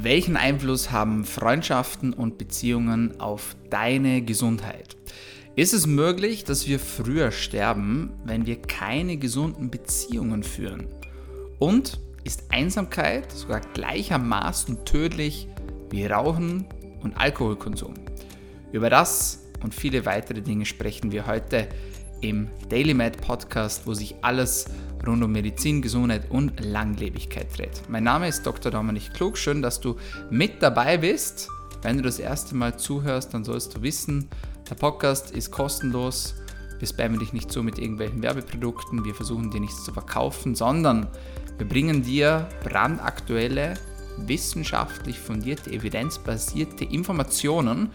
Welchen Einfluss haben Freundschaften und Beziehungen auf deine Gesundheit? Ist es möglich, dass wir früher sterben, wenn wir keine gesunden Beziehungen führen? Und ist Einsamkeit sogar gleichermaßen tödlich wie Rauchen und Alkoholkonsum? Über das und viele weitere Dinge sprechen wir heute im Daily Med Podcast, wo sich alles rund um Medizin, Gesundheit und Langlebigkeit dreht. Mein Name ist Dr. Dominik Klug. Schön, dass du mit dabei bist. Wenn du das erste Mal zuhörst, dann sollst du wissen, der Podcast ist kostenlos. Wir spammen dich nicht zu mit irgendwelchen Werbeprodukten. Wir versuchen dir nichts zu verkaufen, sondern wir bringen dir brandaktuelle, wissenschaftlich fundierte, evidenzbasierte Informationen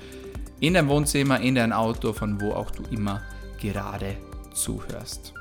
in dein Wohnzimmer, in dein Auto, von wo auch du immer gerade zuhörst.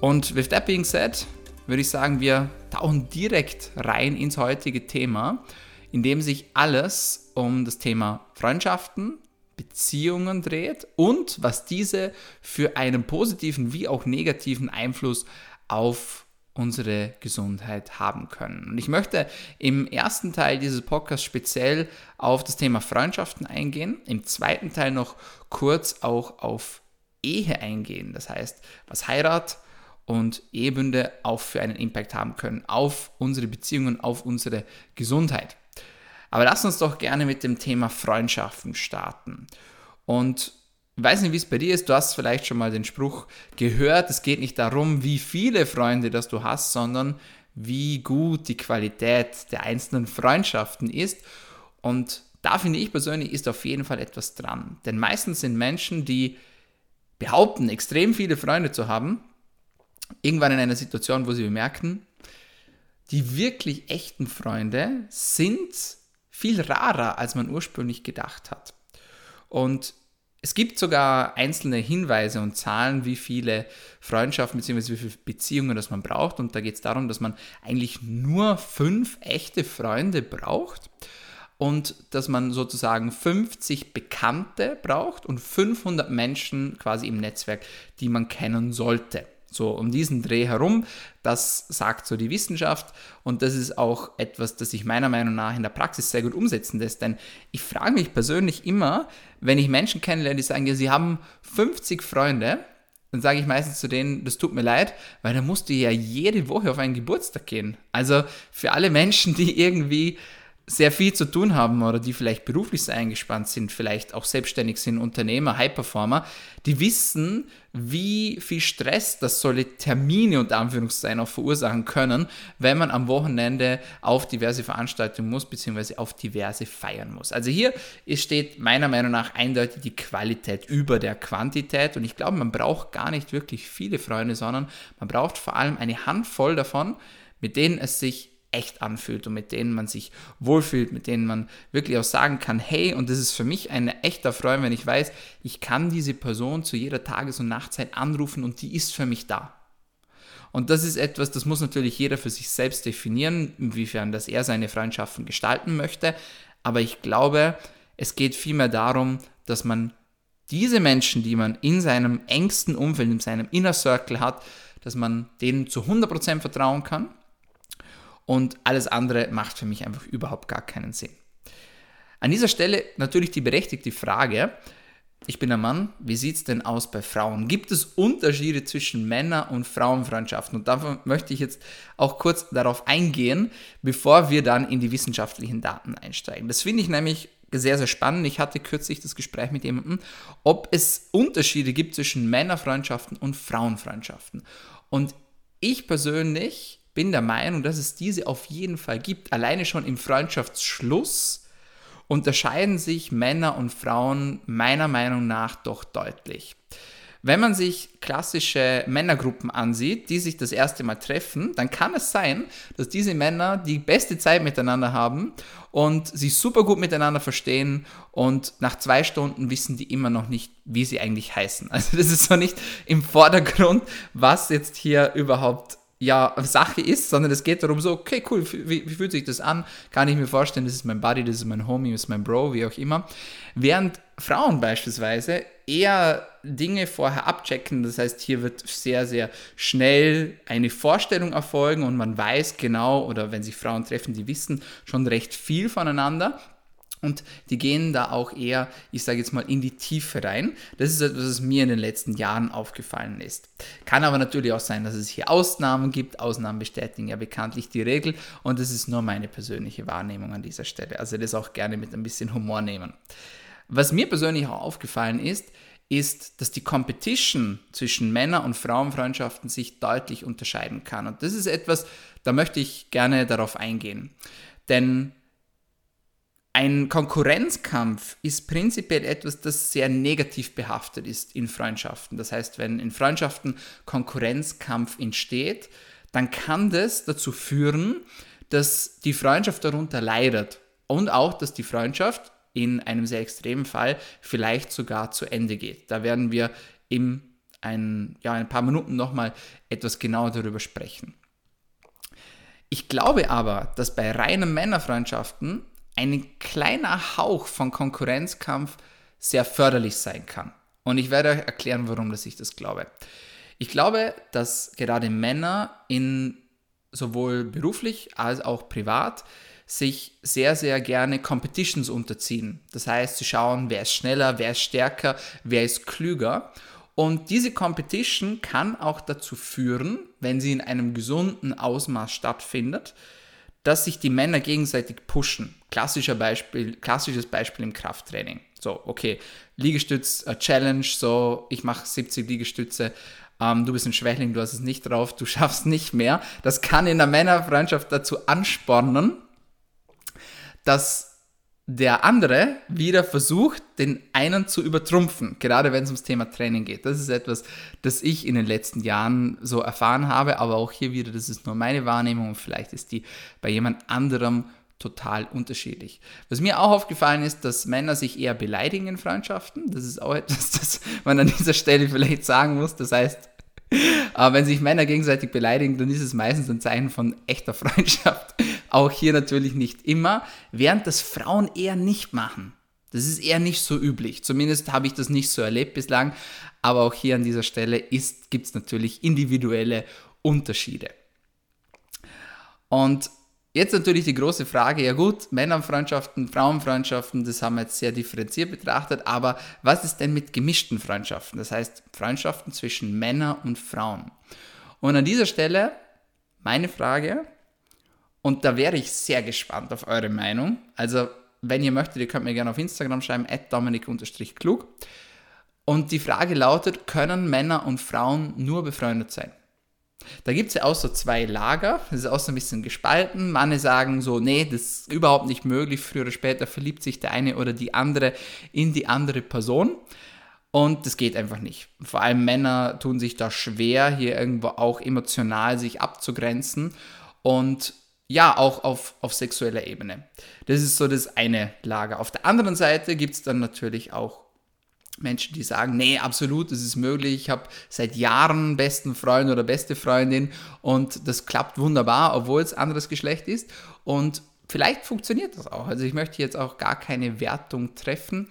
Und with that being said, würde ich sagen, wir tauchen direkt rein ins heutige Thema, in dem sich alles um das Thema Freundschaften, Beziehungen dreht und was diese für einen positiven wie auch negativen Einfluss auf unsere Gesundheit haben können. Und ich möchte im ersten Teil dieses Podcasts speziell auf das Thema Freundschaften eingehen, im zweiten Teil noch kurz auch auf Ehe eingehen, das heißt, was Heirat und Ehebünde auch für einen Impact haben können auf unsere Beziehungen, auf unsere Gesundheit. Aber lass uns doch gerne mit dem Thema Freundschaften starten. Und weiß nicht, wie es bei dir ist. Du hast vielleicht schon mal den Spruch gehört. Es geht nicht darum, wie viele Freunde das du hast, sondern wie gut die Qualität der einzelnen Freundschaften ist. Und da finde ich persönlich, ist auf jeden Fall etwas dran. Denn meistens sind Menschen, die behaupten, extrem viele Freunde zu haben, irgendwann in einer Situation, wo sie bemerken, die wirklich echten Freunde sind viel rarer, als man ursprünglich gedacht hat. Und es gibt sogar einzelne Hinweise und Zahlen, wie viele Freundschaften bzw. wie viele Beziehungen das man braucht. Und da geht es darum, dass man eigentlich nur fünf echte Freunde braucht und dass man sozusagen 50 Bekannte braucht und 500 Menschen quasi im Netzwerk, die man kennen sollte. So um diesen Dreh herum, das sagt so die Wissenschaft und das ist auch etwas, das sich meiner Meinung nach in der Praxis sehr gut umsetzen lässt. Denn ich frage mich persönlich immer, wenn ich Menschen kennenlerne, die sagen, ja, sie haben 50 Freunde, dann sage ich meistens zu denen, das tut mir leid, weil dann musst du ja jede Woche auf einen Geburtstag gehen. Also für alle Menschen, die irgendwie sehr viel zu tun haben oder die vielleicht beruflich sehr eingespannt sind, vielleicht auch selbstständig sind, Unternehmer, High-Performer, die wissen, wie viel Stress das solche Termine und Anführungszeichen auch verursachen können, wenn man am Wochenende auf diverse Veranstaltungen muss, beziehungsweise auf diverse feiern muss. Also hier steht meiner Meinung nach eindeutig die Qualität über der Quantität und ich glaube, man braucht gar nicht wirklich viele Freunde, sondern man braucht vor allem eine Handvoll davon, mit denen es sich echt anfühlt und mit denen man sich wohlfühlt, mit denen man wirklich auch sagen kann, hey, und das ist für mich ein echter Freund, wenn ich weiß, ich kann diese Person zu jeder Tages- und Nachtzeit anrufen und die ist für mich da. Und das ist etwas, das muss natürlich jeder für sich selbst definieren, inwiefern das er seine Freundschaften gestalten möchte. Aber ich glaube, es geht vielmehr darum, dass man diese Menschen, die man in seinem engsten Umfeld, in seinem Inner Circle hat, dass man denen zu 100% vertrauen kann und alles andere macht für mich einfach überhaupt gar keinen Sinn. An dieser Stelle natürlich die berechtigte Frage, ich bin ein Mann, wie sieht es denn aus bei Frauen? Gibt es Unterschiede zwischen Männer- und Frauenfreundschaften? Und davon möchte ich jetzt auch kurz darauf eingehen, bevor wir dann in die wissenschaftlichen Daten einsteigen. Das finde ich nämlich sehr, sehr spannend. Ich hatte kürzlich das Gespräch mit jemandem, ob es Unterschiede gibt zwischen Männerfreundschaften und Frauenfreundschaften. Und ich persönlich bin der Meinung, dass es diese auf jeden Fall gibt. Alleine schon im Freundschaftsschluss unterscheiden sich Männer und Frauen meiner Meinung nach doch deutlich. Wenn man sich klassische Männergruppen ansieht, die sich das erste Mal treffen, dann kann es sein, dass diese Männer die beste Zeit miteinander haben und sich super gut miteinander verstehen und nach zwei Stunden wissen die immer noch nicht, wie sie eigentlich heißen. Also das ist so nicht im Vordergrund, was jetzt hier überhaupt ja Sache ist, sondern es geht darum so, okay, cool, wie, wie, fühlt sich das an? Kann ich mir vorstellen, das ist mein Buddy, das ist mein Homie, das ist mein Bro, wie auch immer. Während Frauen beispielsweise eher Dinge vorher abchecken. Das heißt, hier wird sehr, sehr schnell eine Vorstellung erfolgen und man weiß genau, oder wenn sich Frauen treffen, die wissen schon recht viel voneinander. Und die gehen da auch eher, ich sage jetzt mal, in die Tiefe rein. Das ist etwas, was mir in den letzten Jahren aufgefallen ist. Kann aber natürlich auch sein, dass es hier Ausnahmen gibt. Ausnahmen bestätigen ja bekanntlich die Regel. Und das ist nur meine persönliche Wahrnehmung an dieser Stelle. Also das auch gerne mit ein bisschen Humor nehmen. Was mir persönlich auch aufgefallen ist, ist, dass die Competition zwischen Männer- und Frauenfreundschaften sich deutlich unterscheiden kann. Und das ist etwas, da möchte ich gerne darauf eingehen. Denn ein Konkurrenzkampf ist prinzipiell etwas, das sehr negativ behaftet ist in Freundschaften. Das heißt, wenn in Freundschaften Konkurrenzkampf entsteht, dann kann das dazu führen, dass die Freundschaft darunter leidet und auch, dass die Freundschaft in einem sehr extremen Fall vielleicht sogar zu Ende geht. Da werden wir in ein, ja, ein paar Minuten nochmal etwas genauer darüber sprechen. Ich glaube aber, dass bei reinen Männerfreundschaften ein kleiner Hauch von Konkurrenzkampf sehr förderlich sein kann. Und ich werde euch erklären, warum dass ich das glaube. Ich glaube, dass gerade Männer in sowohl beruflich als auch privat sich sehr, sehr gerne Competitions unterziehen. Das heißt, sie schauen, wer ist schneller, wer ist stärker, wer ist klüger. Und diese Competition kann auch dazu führen, wenn sie in einem gesunden Ausmaß stattfindet, dass sich die Männer gegenseitig pushen. Klassischer Beispiel, klassisches Beispiel im Krafttraining. So, okay, Liegestütz äh, Challenge, so ich mache 70 Liegestütze, ähm, du bist ein Schwächling, du hast es nicht drauf, du schaffst nicht mehr. Das kann in der Männerfreundschaft dazu anspornen, dass der andere wieder versucht, den einen zu übertrumpfen, gerade wenn es ums Thema Training geht. Das ist etwas, das ich in den letzten Jahren so erfahren habe, aber auch hier wieder, das ist nur meine Wahrnehmung und vielleicht ist die bei jemand anderem total unterschiedlich. Was mir auch aufgefallen ist, dass Männer sich eher beleidigen in Freundschaften. Das ist auch etwas, das man an dieser Stelle vielleicht sagen muss. Das heißt, aber wenn sich Männer gegenseitig beleidigen, dann ist es meistens ein Zeichen von echter Freundschaft. Auch hier natürlich nicht immer, während das Frauen eher nicht machen. Das ist eher nicht so üblich. Zumindest habe ich das nicht so erlebt bislang. Aber auch hier an dieser Stelle gibt es natürlich individuelle Unterschiede. Und Jetzt natürlich die große Frage, ja gut, Männerfreundschaften, Frauenfreundschaften, das haben wir jetzt sehr differenziert betrachtet, aber was ist denn mit gemischten Freundschaften? Das heißt Freundschaften zwischen Männern und Frauen. Und an dieser Stelle meine Frage, und da wäre ich sehr gespannt auf eure Meinung. Also, wenn ihr möchtet, ihr könnt mir gerne auf Instagram schreiben, dominik-klug. Und die Frage lautet, können Männer und Frauen nur befreundet sein? Da gibt es ja auch so zwei Lager, das ist auch so ein bisschen gespalten. Manche sagen so, nee, das ist überhaupt nicht möglich, früher oder später verliebt sich der eine oder die andere in die andere Person. Und das geht einfach nicht. Vor allem Männer tun sich da schwer, hier irgendwo auch emotional sich abzugrenzen und ja, auch auf, auf sexueller Ebene. Das ist so das eine Lager. Auf der anderen Seite gibt es dann natürlich auch Menschen, die sagen, nee, absolut, das ist möglich. Ich habe seit Jahren besten Freund oder beste Freundin und das klappt wunderbar, obwohl es anderes Geschlecht ist. Und vielleicht funktioniert das auch. Also ich möchte jetzt auch gar keine Wertung treffen.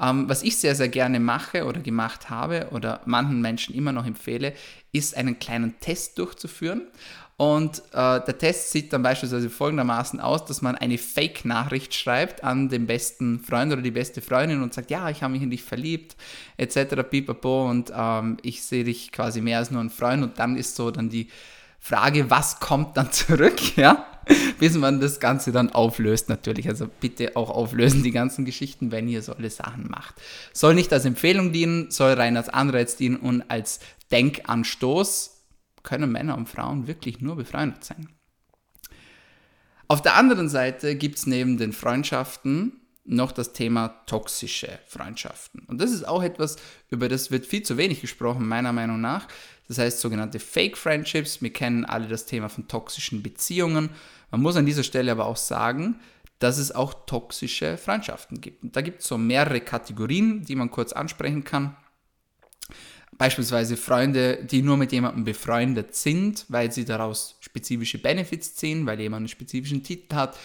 Ähm, was ich sehr, sehr gerne mache oder gemacht habe oder manchen Menschen immer noch empfehle, ist einen kleinen Test durchzuführen. Und äh, der Test sieht dann beispielsweise folgendermaßen aus, dass man eine Fake-Nachricht schreibt an den besten Freund oder die beste Freundin und sagt, ja, ich habe mich in dich verliebt, etc. pipapo und ähm, ich sehe dich quasi mehr als nur ein Freund und dann ist so dann die Frage, was kommt dann zurück, ja, bis man das Ganze dann auflöst natürlich. Also bitte auch auflösen die ganzen Geschichten, wenn ihr so alle Sachen macht. Soll nicht als Empfehlung dienen, soll rein als Anreiz dienen und als Denkanstoß, können Männer und Frauen wirklich nur befreundet sein. Auf der anderen Seite gibt es neben den Freundschaften noch das Thema toxische Freundschaften. Und das ist auch etwas, über das wird viel zu wenig gesprochen, meiner Meinung nach. Das heißt sogenannte Fake Friendships. Wir kennen alle das Thema von toxischen Beziehungen. Man muss an dieser Stelle aber auch sagen, dass es auch toxische Freundschaften gibt. Und da gibt es so mehrere Kategorien, die man kurz ansprechen kann. Beispielsweise Freunde, die nur mit jemandem befreundet sind, weil sie daraus spezifische Benefits ziehen, weil jemand einen spezifischen Titel hat,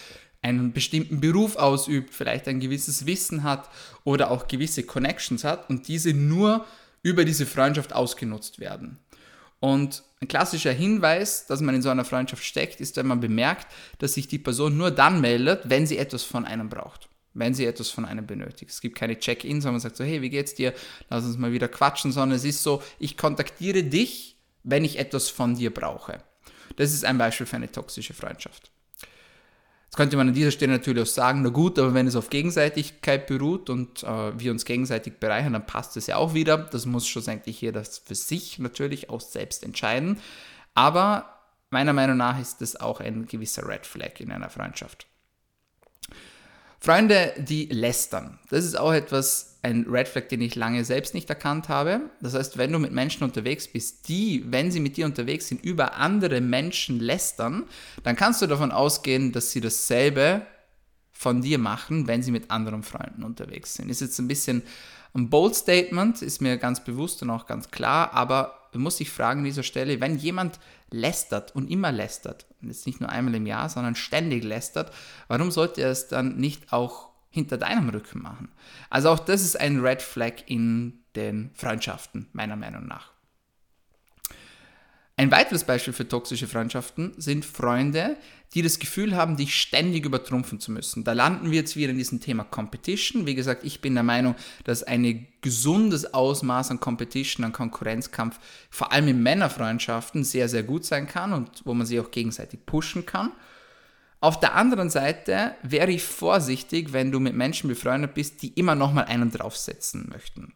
einen bestimmten Beruf ausübt, vielleicht ein gewisses Wissen hat oder auch gewisse Connections hat und diese nur über diese Freundschaft ausgenutzt werden. Und ein klassischer Hinweis, dass man in so einer Freundschaft steckt, ist, wenn man bemerkt, dass sich die Person nur dann meldet, wenn sie etwas von einem braucht. Wenn sie etwas von einem benötigt. Es gibt keine Check-ins, sondern man sagt so, hey, wie geht's dir? Lass uns mal wieder quatschen, sondern es ist so, ich kontaktiere dich, wenn ich etwas von dir brauche. Das ist ein Beispiel für eine toxische Freundschaft. Jetzt könnte man an dieser Stelle natürlich auch sagen, na gut, aber wenn es auf Gegenseitigkeit beruht und äh, wir uns gegenseitig bereichern, dann passt es ja auch wieder. Das muss schlussendlich jeder für sich natürlich auch selbst entscheiden. Aber meiner Meinung nach ist das auch ein gewisser Red Flag in einer Freundschaft. Freunde, die lästern. Das ist auch etwas, ein Red Flag, den ich lange selbst nicht erkannt habe. Das heißt, wenn du mit Menschen unterwegs bist, die, wenn sie mit dir unterwegs sind, über andere Menschen lästern, dann kannst du davon ausgehen, dass sie dasselbe von dir machen, wenn sie mit anderen Freunden unterwegs sind. Ist jetzt ein bisschen ein bold Statement, ist mir ganz bewusst und auch ganz klar, aber muss sich fragen an dieser Stelle, wenn jemand lästert und immer lästert, und jetzt nicht nur einmal im Jahr, sondern ständig lästert, warum sollte er es dann nicht auch hinter deinem Rücken machen? Also auch das ist ein Red Flag in den Freundschaften, meiner Meinung nach. Ein weiteres Beispiel für toxische Freundschaften sind Freunde, die das Gefühl haben, dich ständig übertrumpfen zu müssen. Da landen wir jetzt wieder in diesem Thema Competition. Wie gesagt, ich bin der Meinung, dass ein gesundes Ausmaß an Competition, an Konkurrenzkampf, vor allem in Männerfreundschaften, sehr, sehr gut sein kann und wo man sich auch gegenseitig pushen kann. Auf der anderen Seite wäre ich vorsichtig, wenn du mit Menschen befreundet bist, die immer noch mal einen draufsetzen möchten.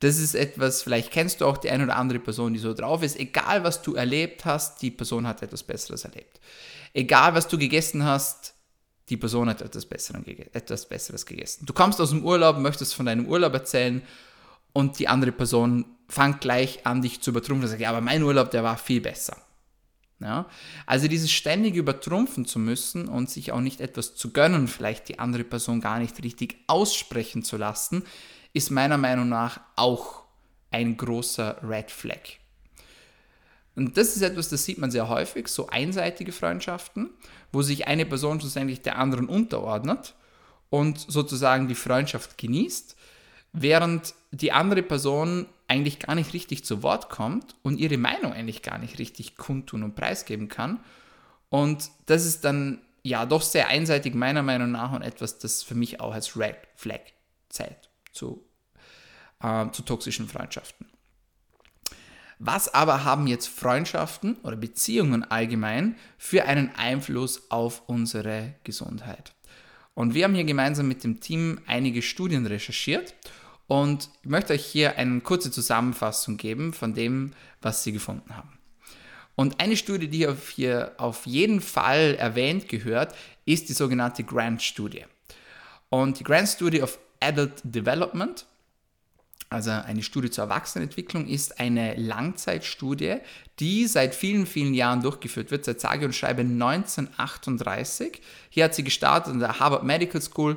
Das ist etwas, vielleicht kennst du auch die eine oder andere Person, die so drauf ist. Egal, was du erlebt hast, die Person hat etwas Besseres erlebt. Egal, was du gegessen hast, die Person hat etwas, Besseres gegessen. Du kommst aus dem Urlaub, möchtest von deinem Urlaub erzählen und die andere Person fängt gleich an, dich zu übertrumpfen und sagt, ja, aber mein Urlaub, der war viel besser. Ja? Also dieses ständig übertrumpfen zu müssen und sich auch nicht etwas zu gönnen, vielleicht die andere Person gar nicht richtig aussprechen zu lassen, ist meiner Meinung nach auch ein großer Red Flag. Und das ist etwas, das sieht man sehr häufig, so einseitige Freundschaften, wo sich eine Person schlussendlich der anderen unterordnet und sozusagen die Freundschaft genießt, während die andere Person eigentlich gar nicht richtig zu Wort kommt und ihre Meinung eigentlich gar nicht richtig kundtun und preisgeben kann. Und das ist dann ja doch sehr einseitig meiner Meinung nach und etwas, das für mich auch als Red Flag zählt zu, äh, zu toxischen Freundschaften. Was aber haben jetzt Freundschaften oder Beziehungen allgemein für einen Einfluss auf unsere Gesundheit? Und wir haben hier gemeinsam mit dem Team einige Studien recherchiert und ich möchte euch hier eine kurze Zusammenfassung geben von dem, was sie gefunden haben. Und eine Studie, die hier auf jeden Fall erwähnt gehört, ist die sogenannte Grant-Studie. Und die Grant-Studie of Adult Development, also eine Studie zur Erwachsenenentwicklung, ist eine Langzeitstudie, die seit vielen, vielen Jahren durchgeführt wird, seit sage und schreibe 1938. Hier hat sie gestartet an der Harvard Medical School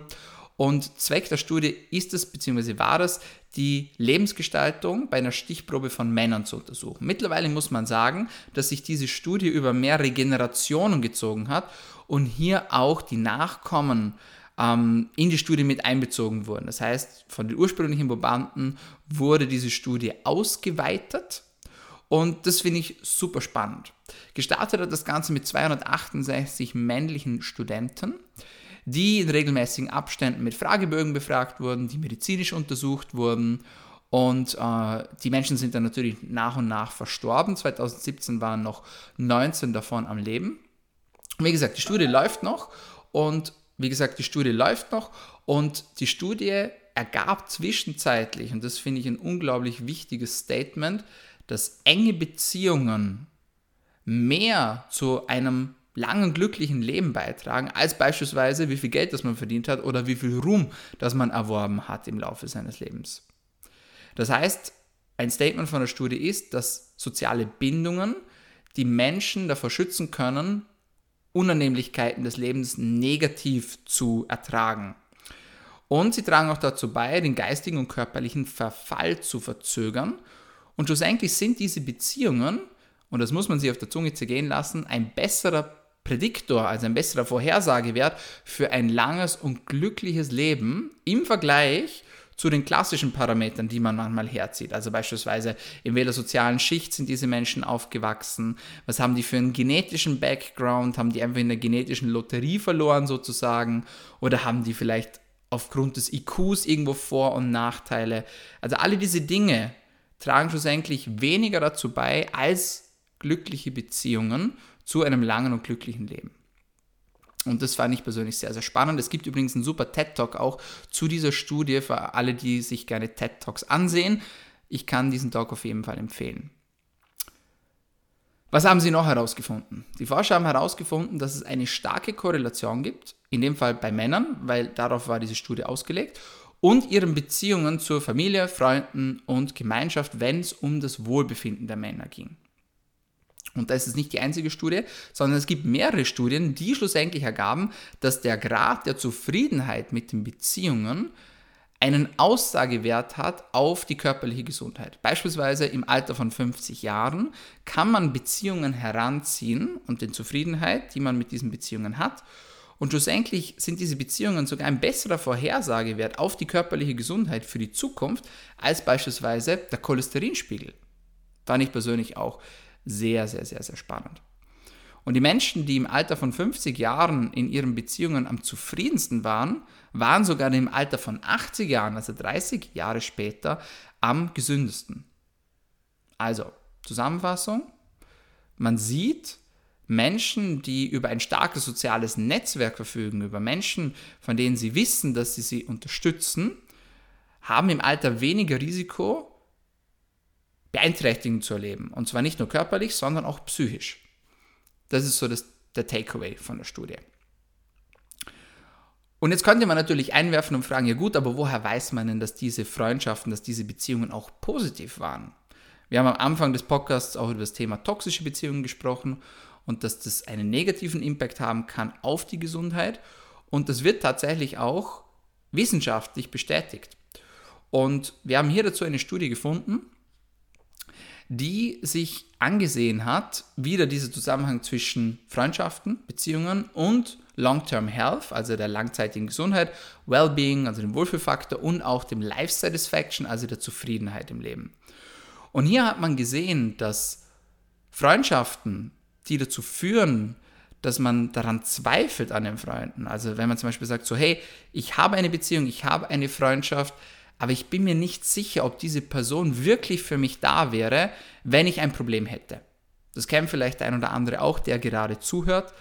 und Zweck der Studie ist es, beziehungsweise war es, die Lebensgestaltung bei einer Stichprobe von Männern zu untersuchen. Mittlerweile muss man sagen, dass sich diese Studie über mehrere Generationen gezogen hat und hier auch die Nachkommen ähm, in die Studie mit einbezogen wurden. Das heißt, von den ursprünglichen Probanden wurde diese Studie ausgeweitet und das finde ich super spannend. Gestartet hat das Ganze mit 268 männlichen Studenten, die in regelmäßigen Abständen mit Fragebögen befragt wurden, die medizinisch untersucht wurden und äh, die Menschen sind dann natürlich nach und nach verstorben. 2017 waren noch 19 davon am Leben. Wie gesagt, die Studie läuft noch und wie gesagt, die Studie läuft noch und die Studie ergab zwischenzeitlich, und das finde ich ein unglaublich wichtiges Statement, dass enge Beziehungen mehr zu einem langen, glücklichen Leben beitragen, als beispielsweise wie viel Geld das man verdient hat oder wie viel Ruhm das man erworben hat im Laufe seines Lebens. Das heißt, ein Statement von der Studie ist, dass soziale Bindungen die Menschen davor schützen können, Unannehmlichkeiten des Lebens negativ zu ertragen. Und sie tragen auch dazu bei, den geistigen und körperlichen Verfall zu verzögern. Und schlussendlich sind diese Beziehungen, und das muss man sich auf der Zunge zergehen lassen, ein besserer Prädiktor, also ein besserer Vorhersagewert für ein langes und glückliches Leben im Vergleich zu den klassischen Parametern, die man manchmal herzieht. Also beispielsweise, in welcher sozialen Schicht sind diese Menschen aufgewachsen? Was haben die für einen genetischen Background? Haben die einfach in der genetischen Lotterie verloren sozusagen? Oder haben die vielleicht aufgrund des IQs irgendwo Vor- und Nachteile? Also alle diese Dinge tragen schlussendlich weniger dazu bei als glückliche Beziehungen zu einem langen und glücklichen Leben. Und das fand ich persönlich sehr, sehr spannend. Es gibt übrigens einen super TED-Talk auch zu dieser Studie für alle, die sich gerne TED-Talks ansehen. Ich kann diesen Talk auf jeden Fall empfehlen. Was haben sie noch herausgefunden? Die Forscher haben herausgefunden, dass es eine starke Korrelation gibt, in dem Fall bei Männern, weil darauf war diese Studie ausgelegt, und ihren Beziehungen zur Familie, Freunden und Gemeinschaft, wenn es um das Wohlbefinden der Männer ging. Und das ist nicht die einzige Studie, sondern es gibt mehrere Studien, die schlussendlich ergaben, dass der Grad der Zufriedenheit mit den Beziehungen einen Aussagewert hat auf die körperliche Gesundheit. Beispielsweise im Alter von 50 Jahren kann man Beziehungen heranziehen und den Zufriedenheit, die man mit diesen Beziehungen hat. Und schlussendlich sind diese Beziehungen sogar ein besserer Vorhersagewert auf die körperliche Gesundheit für die Zukunft als beispielsweise der Cholesterinspiegel. Fand ich persönlich auch sehr, sehr, sehr, sehr spannend. Und die Menschen, die im Alter von 50 Jahren in ihren Beziehungen am zufriedensten waren, waren sogar im Alter von 80 Jahren, also 30 Jahre später, am gesündesten. Also, Zusammenfassung, man sieht, Menschen, die über ein starkes soziales Netzwerk verfügen, über Menschen, von denen sie wissen, dass sie sie unterstützen, haben im Alter weniger Risiko, Beeinträchtigungen zu erleben. Und zwar nicht nur körperlich, sondern auch psychisch. Das ist so das, der Takeaway von der Studie. Und jetzt könnte man natürlich einwerfen und fragen, ja gut, aber woher weiß man denn, dass diese Freundschaften, dass diese Beziehungen auch positiv waren? Wir haben am Anfang des Podcasts auch über das Thema toxische Beziehungen gesprochen und dass das einen negativen Impact haben kann auf die Gesundheit. Und das wird tatsächlich auch wissenschaftlich bestätigt. Und wir haben hier dazu eine Studie gefunden, die sich angesehen hat, wieder dieser Zusammenhang zwischen Freundschaften, Beziehungen und Long-Term Health, also der langzeitigen Gesundheit, Wellbeing, also dem Wohlfühlfaktor und auch dem Life Satisfaction, also der Zufriedenheit im Leben. Und hier hat man gesehen, dass Freundschaften, die dazu führen, dass man daran zweifelt an den Freunden, also wenn man zum Beispiel sagt, so hey, ich habe eine Beziehung, ich habe eine Freundschaft, aber ich bin mir nicht sicher, ob diese Person wirklich für mich da wäre, wenn ich ein Problem hätte. Das kennt vielleicht ein oder andere auch, der gerade zuhört,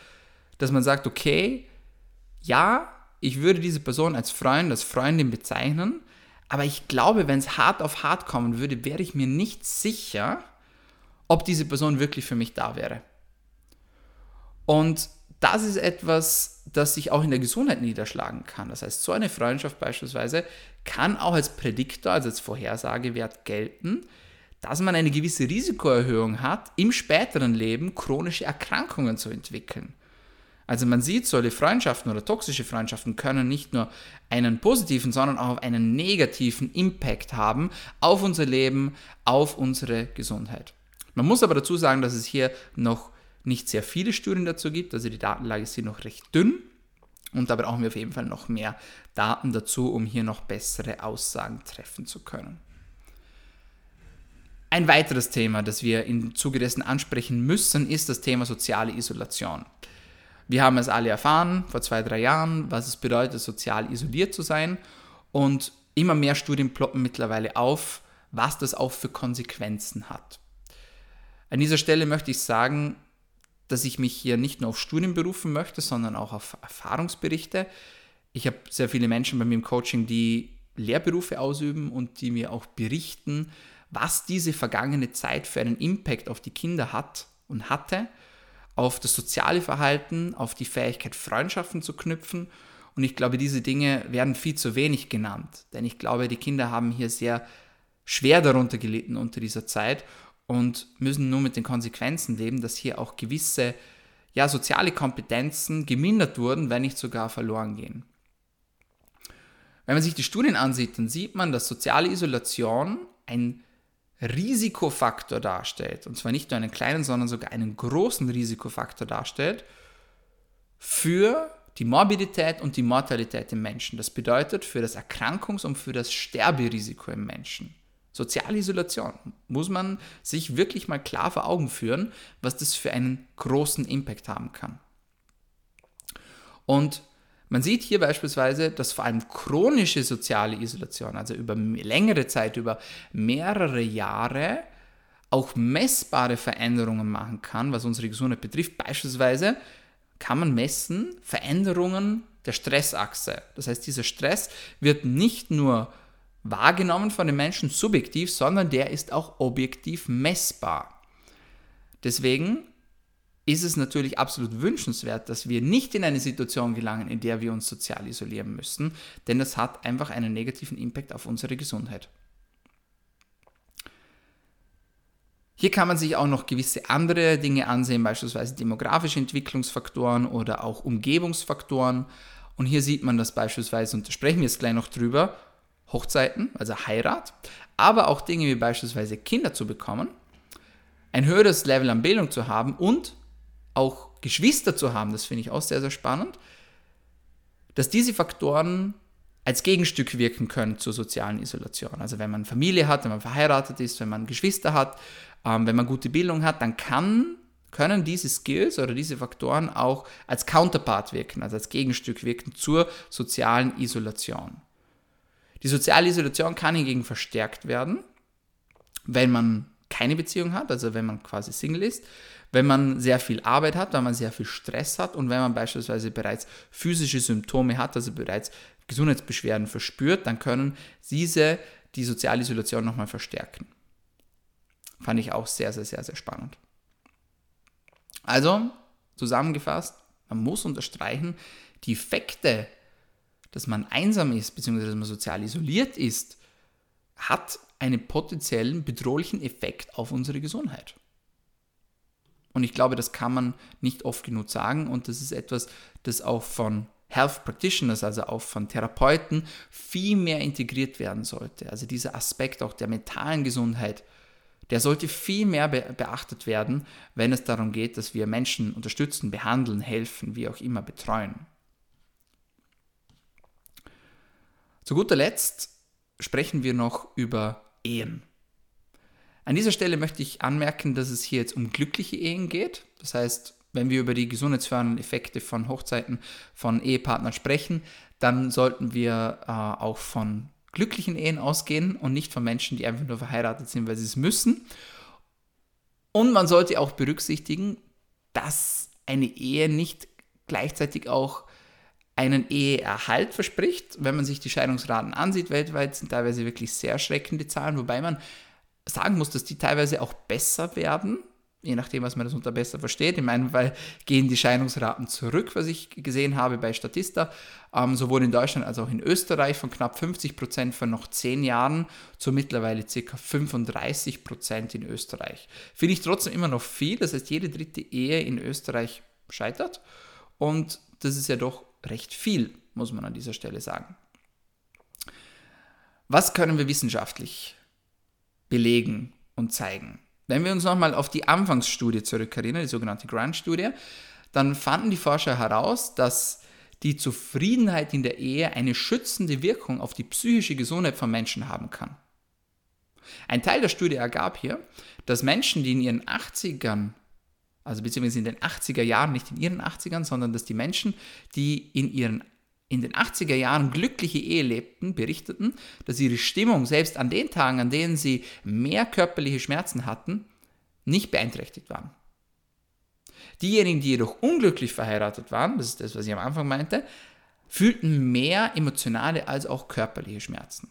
dass man sagt, okay, ja, ich würde diese Person als Freund, als Freundin bezeichnen, aber ich glaube, wenn es hart auf hart kommen würde, wäre ich mir nicht sicher, ob diese Person wirklich für mich da wäre. Und das ist etwas, das sich auch in der Gesundheit niederschlagen kann. Das heißt, so eine Freundschaft beispielsweise kann auch als Prädiktor, also als Vorhersagewert gelten, dass man eine gewisse Risikoerhöhung hat, im späteren Leben chronische Erkrankungen zu entwickeln. Also man sieht, solche Freundschaften oder toxische Freundschaften können nicht nur einen positiven, sondern auch einen negativen Impact haben auf unser Leben, auf unsere Gesundheit. Man muss aber dazu sagen, dass es hier noch nicht sehr viele Studien dazu gibt, also die Datenlage ist noch recht dünn. Und da brauchen wir auf jeden Fall noch mehr Daten dazu, um hier noch bessere Aussagen treffen zu können. Ein weiteres Thema, das wir im Zuge dessen ansprechen müssen, ist das Thema soziale Isolation. Wir haben es alle erfahren vor zwei, drei Jahren, was es bedeutet, sozial isoliert zu sein. Und immer mehr Studien ploppen mittlerweile auf, was das auch für Konsequenzen hat. An dieser Stelle möchte ich sagen, dass ich mich hier nicht nur auf Studien berufen möchte, sondern auch auf Erfahrungsberichte. Ich habe sehr viele Menschen bei mir im Coaching, die Lehrberufe ausüben und die mir auch berichten, was diese vergangene Zeit für einen Impact auf die Kinder hat und hatte, auf das soziale Verhalten, auf die Fähigkeit, Freundschaften zu knüpfen. Und ich glaube, diese Dinge werden viel zu wenig genannt, denn ich glaube, die Kinder haben hier sehr schwer darunter gelitten unter dieser Zeit und müssen nur mit den Konsequenzen leben, dass hier auch gewisse ja, soziale Kompetenzen gemindert wurden, wenn nicht sogar verloren gehen. Wenn man sich die Studien ansieht, dann sieht man, dass soziale Isolation ein Risikofaktor darstellt, und zwar nicht nur einen kleinen, sondern sogar einen großen Risikofaktor darstellt für die Morbidität und die Mortalität im Menschen. Das bedeutet für das Erkrankungs- und für das Sterberisiko im Menschen. Soziale Isolation muss man sich wirklich mal klar vor Augen führen, was das für einen großen Impact haben kann. Und man sieht hier beispielsweise, dass vor allem chronische soziale Isolation, also über längere Zeit, über mehrere Jahre, auch messbare Veränderungen machen kann, was unsere Gesundheit betrifft. Beispielsweise kann man messen Veränderungen der Stressachse. Das heißt, dieser Stress wird nicht nur wahrgenommen von den Menschen subjektiv, sondern der ist auch objektiv messbar. Deswegen ist es natürlich absolut wünschenswert, dass wir nicht in eine Situation gelangen, in der wir uns sozial isolieren müssen, denn das hat einfach einen negativen Impact auf unsere Gesundheit. Hier kann man sich auch noch gewisse andere Dinge ansehen, beispielsweise demografische Entwicklungsfaktoren oder auch Umgebungsfaktoren. Und hier sieht man das beispielsweise, und da sprechen wir jetzt gleich noch drüber, Hochzeiten, also Heirat, aber auch Dinge wie beispielsweise Kinder zu bekommen, ein höheres Level an Bildung zu haben und auch Geschwister zu haben, das finde ich auch sehr, sehr spannend, dass diese Faktoren als Gegenstück wirken können zur sozialen Isolation. Also wenn man Familie hat, wenn man verheiratet ist, wenn man Geschwister hat, ähm, wenn man gute Bildung hat, dann kann, können diese Skills oder diese Faktoren auch als Counterpart wirken, also als Gegenstück wirken zur sozialen Isolation. Die soziale Isolation kann hingegen verstärkt werden, wenn man keine Beziehung hat, also wenn man quasi Single ist, wenn man sehr viel Arbeit hat, wenn man sehr viel Stress hat und wenn man beispielsweise bereits physische Symptome hat, also bereits Gesundheitsbeschwerden verspürt, dann können diese die soziale Isolation nochmal verstärken. Fand ich auch sehr, sehr, sehr, sehr spannend. Also, zusammengefasst, man muss unterstreichen, die Effekte, dass man einsam ist, beziehungsweise dass man sozial isoliert ist, hat einen potenziellen bedrohlichen Effekt auf unsere Gesundheit. Und ich glaube, das kann man nicht oft genug sagen und das ist etwas, das auch von Health Practitioners, also auch von Therapeuten, viel mehr integriert werden sollte. Also dieser Aspekt auch der mentalen Gesundheit, der sollte viel mehr beachtet werden, wenn es darum geht, dass wir Menschen unterstützen, behandeln, helfen, wie auch immer betreuen. Zu guter Letzt sprechen wir noch über Ehen. An dieser Stelle möchte ich anmerken, dass es hier jetzt um glückliche Ehen geht. Das heißt, wenn wir über die gesundheitsfördernden Effekte von Hochzeiten von Ehepartnern sprechen, dann sollten wir äh, auch von glücklichen Ehen ausgehen und nicht von Menschen, die einfach nur verheiratet sind, weil sie es müssen. Und man sollte auch berücksichtigen, dass eine Ehe nicht gleichzeitig auch einen Eheerhalt verspricht. Wenn man sich die Scheidungsraten ansieht weltweit, sind teilweise wirklich sehr erschreckende Zahlen, wobei man sagen muss, dass die teilweise auch besser werden, je nachdem, was man das unter besser versteht. In meinem Fall gehen die Scheidungsraten zurück, was ich gesehen habe bei Statista, ähm, sowohl in Deutschland als auch in Österreich von knapp 50 Prozent vor noch 10 Jahren zu mittlerweile ca. 35 Prozent in Österreich. Finde ich trotzdem immer noch viel, das heißt, jede dritte Ehe in Österreich scheitert und das ist ja doch recht viel, muss man an dieser Stelle sagen. Was können wir wissenschaftlich belegen und zeigen. Wenn wir uns nochmal auf die Anfangsstudie zurückerinnern, die sogenannte Grant-Studie, dann fanden die Forscher heraus, dass die Zufriedenheit in der Ehe eine schützende Wirkung auf die psychische Gesundheit von Menschen haben kann. Ein Teil der Studie ergab hier, dass Menschen, die in ihren 80ern, also beziehungsweise in den 80er Jahren, nicht in ihren 80ern, sondern dass die Menschen, die in ihren in den 80er Jahren glückliche Ehe lebten, berichteten, dass ihre Stimmung selbst an den Tagen, an denen sie mehr körperliche Schmerzen hatten, nicht beeinträchtigt waren. Diejenigen, die jedoch unglücklich verheiratet waren, das ist das, was ich am Anfang meinte, fühlten mehr emotionale als auch körperliche Schmerzen.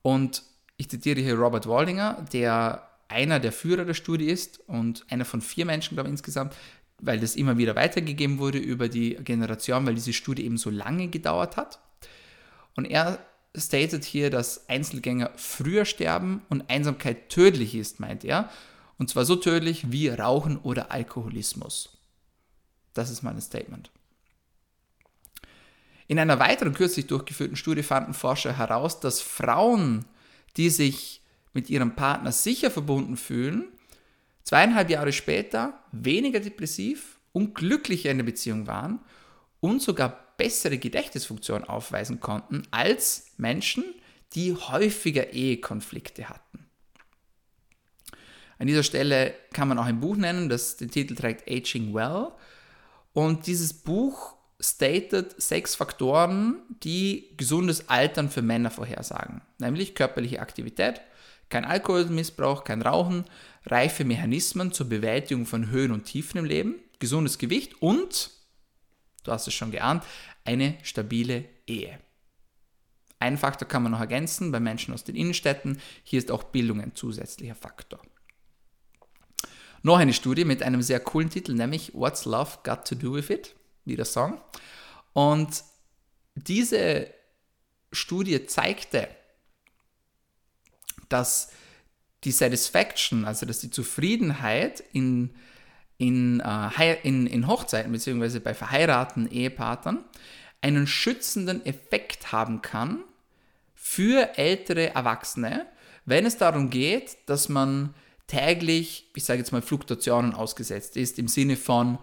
Und ich zitiere hier Robert Waldinger, der einer der Führer der Studie ist und einer von vier Menschen, glaube ich, insgesamt, weil das immer wieder weitergegeben wurde über die Generation, weil diese Studie eben so lange gedauert hat. Und er stated hier, dass Einzelgänger früher sterben und Einsamkeit tödlich ist, meint er. Und zwar so tödlich wie Rauchen oder Alkoholismus. Das ist mein Statement. In einer weiteren kürzlich durchgeführten Studie fanden Forscher heraus, dass Frauen, die sich mit ihrem Partner sicher verbunden fühlen, zweieinhalb Jahre später weniger depressiv und glücklicher in der Beziehung waren und sogar bessere Gedächtnisfunktion aufweisen konnten als Menschen, die häufiger Ehekonflikte hatten. An dieser Stelle kann man auch ein Buch nennen, das den Titel trägt Aging Well. Und dieses Buch stated sechs Faktoren, die gesundes Altern für Männer vorhersagen. Nämlich körperliche Aktivität, kein Alkoholmissbrauch, kein Rauchen, reife Mechanismen zur Bewältigung von Höhen und Tiefen im Leben, gesundes Gewicht und, du hast es schon geahnt, eine stabile Ehe. Ein Faktor kann man noch ergänzen bei Menschen aus den Innenstädten. Hier ist auch Bildung ein zusätzlicher Faktor. Noch eine Studie mit einem sehr coolen Titel, nämlich What's Love Got to Do with It? Wie der Song. Und diese Studie zeigte, dass die Satisfaction, also dass die Zufriedenheit in, in, äh, in, in Hochzeiten bzw. bei verheirateten Ehepartnern einen schützenden Effekt haben kann für ältere Erwachsene, wenn es darum geht, dass man täglich, ich sage jetzt mal, Fluktuationen ausgesetzt ist, im Sinne von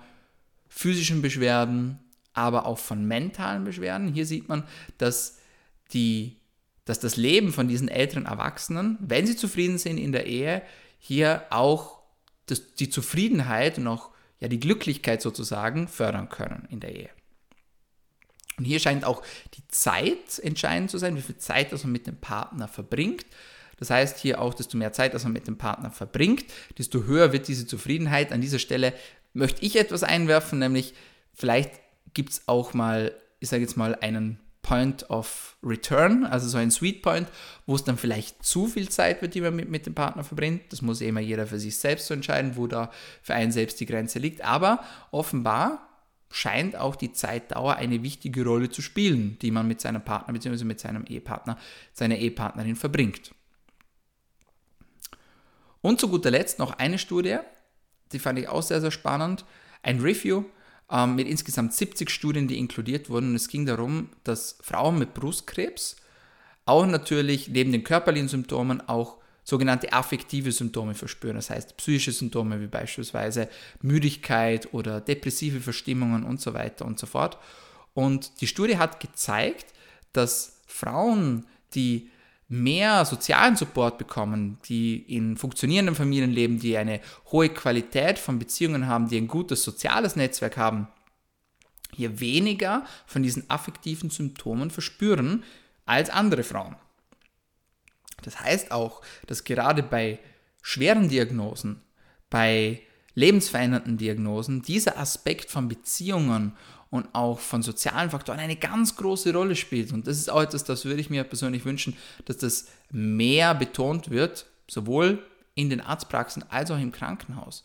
physischen Beschwerden, aber auch von mentalen Beschwerden. Hier sieht man, dass, die, dass das Leben von diesen älteren Erwachsenen, wenn sie zufrieden sind in der Ehe, hier auch das, die Zufriedenheit und auch ja, die Glücklichkeit sozusagen fördern können in der Ehe. Und hier scheint auch die Zeit entscheidend zu sein, wie viel Zeit das man mit dem Partner verbringt. Das heißt hier auch, desto mehr Zeit, dass man mit dem Partner verbringt, desto höher wird diese Zufriedenheit. An dieser Stelle möchte ich etwas einwerfen, nämlich vielleicht gibt es auch mal, ich sage jetzt mal, einen Point of Return, also so ein Sweet Point, wo es dann vielleicht zu viel Zeit wird, die man mit, mit dem Partner verbringt. Das muss immer jeder für sich selbst so entscheiden, wo da für einen selbst die Grenze liegt. Aber offenbar scheint auch die Zeitdauer eine wichtige Rolle zu spielen, die man mit seinem Partner bzw. mit seinem Ehepartner, seiner Ehepartnerin verbringt. Und zu guter Letzt noch eine Studie, die fand ich auch sehr, sehr spannend. Ein Review ähm, mit insgesamt 70 Studien, die inkludiert wurden. Und es ging darum, dass Frauen mit Brustkrebs auch natürlich neben den körperlichen Symptomen auch sogenannte affektive Symptome verspüren. Das heißt psychische Symptome wie beispielsweise Müdigkeit oder depressive Verstimmungen und so weiter und so fort. Und die Studie hat gezeigt, dass Frauen, die mehr sozialen Support bekommen, die in funktionierenden Familien leben, die eine hohe Qualität von Beziehungen haben, die ein gutes soziales Netzwerk haben, hier weniger von diesen affektiven Symptomen verspüren als andere Frauen. Das heißt auch, dass gerade bei schweren Diagnosen, bei lebensverändernden Diagnosen dieser Aspekt von Beziehungen und auch von sozialen Faktoren eine ganz große Rolle spielt. Und das ist auch etwas, das würde ich mir persönlich wünschen, dass das mehr betont wird, sowohl in den Arztpraxen als auch im Krankenhaus.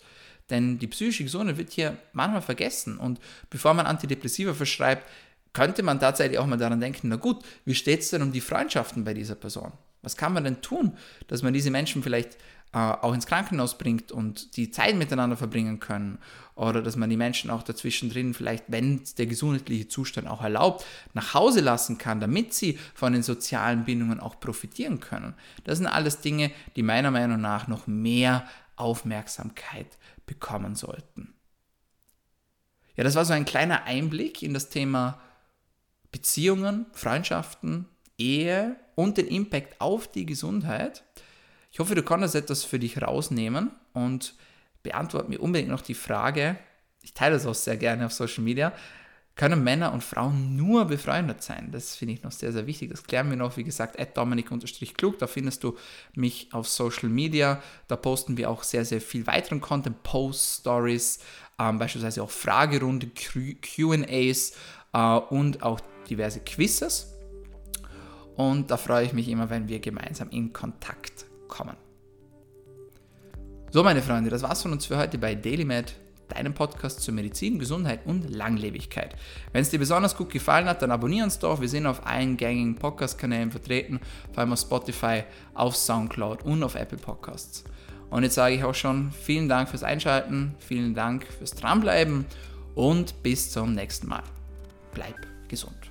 Denn die psychische Gesundheit wird hier manchmal vergessen. Und bevor man Antidepressiva verschreibt, könnte man tatsächlich auch mal daran denken, na gut, wie steht es denn um die Freundschaften bei dieser Person? Was kann man denn tun, dass man diese Menschen vielleicht äh, auch ins Krankenhaus bringt und die Zeit miteinander verbringen können? Oder dass man die Menschen auch dazwischen drin vielleicht, wenn der gesundheitliche Zustand auch erlaubt, nach Hause lassen kann, damit sie von den sozialen Bindungen auch profitieren können. Das sind alles Dinge, die meiner Meinung nach noch mehr Aufmerksamkeit bekommen sollten. Ja, das war so ein kleiner Einblick in das Thema Beziehungen, Freundschaften, Ehe und den Impact auf die Gesundheit. Ich hoffe, du konntest etwas für dich rausnehmen und beantworte mir unbedingt noch die Frage, ich teile das auch sehr gerne auf Social Media, können Männer und Frauen nur befreundet sein? Das finde ich noch sehr, sehr wichtig. Das klären wir noch, wie gesagt, at dominik-klug. Da findest du mich auf Social Media. Da posten wir auch sehr, sehr viel weiteren Content, Post, Stories, ähm, beispielsweise auch Fragerunde, QAs äh, und auch diverse Quizzes. Und da freue ich mich immer, wenn wir gemeinsam in Kontakt kommen. So, meine Freunde, das war's von uns für heute bei DailyMed, deinem Podcast zur Medizin, Gesundheit und Langlebigkeit. Wenn es dir besonders gut gefallen hat, dann abonniere uns doch. Wir sind auf allen gängigen Podcast-Kanälen vertreten, vor allem auf Spotify, auf Soundcloud und auf Apple Podcasts. Und jetzt sage ich auch schon vielen Dank fürs Einschalten, vielen Dank fürs Dranbleiben und bis zum nächsten Mal. Bleib gesund.